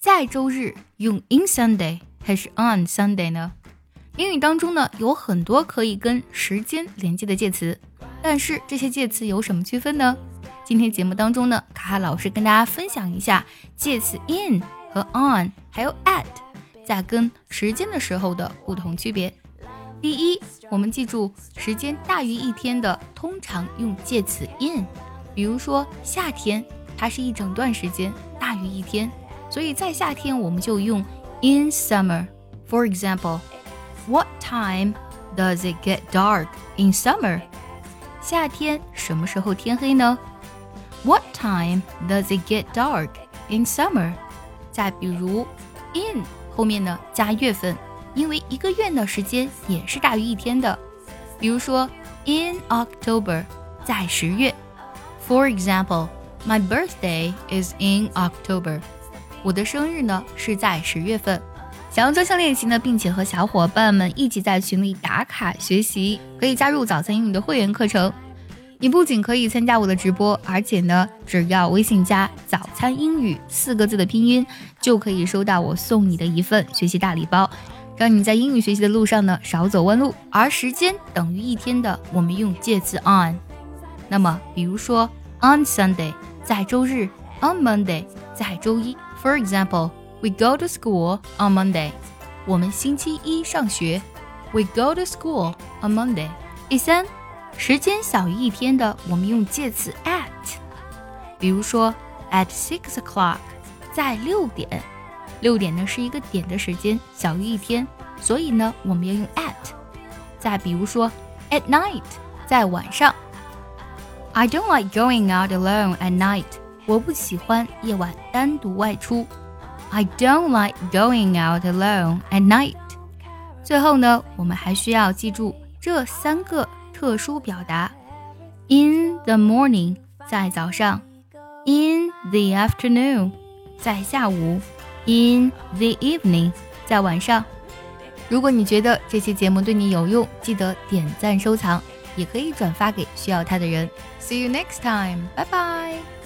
在周日用 in Sunday 还是 on Sunday 呢？英语当中呢有很多可以跟时间连接的介词，但是这些介词有什么区分呢？今天节目当中呢，卡卡老师跟大家分享一下介词 in 和 on 还有 at 在跟时间的时候的不同区别。第一，我们记住时间大于一天的，通常用介词 in，比如说夏天，它是一整段时间大于一天。所以在夏天我们就用 in summer。For example, what time does it get dark in summer？夏天什么时候天黑呢？What time does it get dark in summer？再比如 in 后面呢加月份，因为一个月的时间也是大于一天的。比如说 in October，在十月。For example, my birthday is in October. 我的生日呢是在十月份，想要专项练习呢，并且和小伙伴们一起在群里打卡学习，可以加入早餐英语的会员课程。你不仅可以参加我的直播，而且呢，只要微信加“早餐英语”四个字的拼音，就可以收到我送你的一份学习大礼包，让你在英语学习的路上呢少走弯路。而时间等于一天的，我们用介词 on。那么，比如说 on Sunday，在周日；on Monday，在周一。For example, we go to school on Monday. 我们星期一上学。We go to school on Monday. 第三，时间小于一天的，我们用介词 at。比如说，at six o'clock，在六点。六点呢是一个点的时间，小于一天，所以呢我们要用 at。再比如说，at night，在晚上。I don't like going out alone at night. 我不喜欢夜晚单独外出。I don't like going out alone at night。最后呢，我们还需要记住这三个特殊表达：in the morning，在早上；in the afternoon，在下午；in the evening，在晚上。如果你觉得这期节目对你有用，记得点赞收藏，也可以转发给需要它的人。See you next time，拜拜。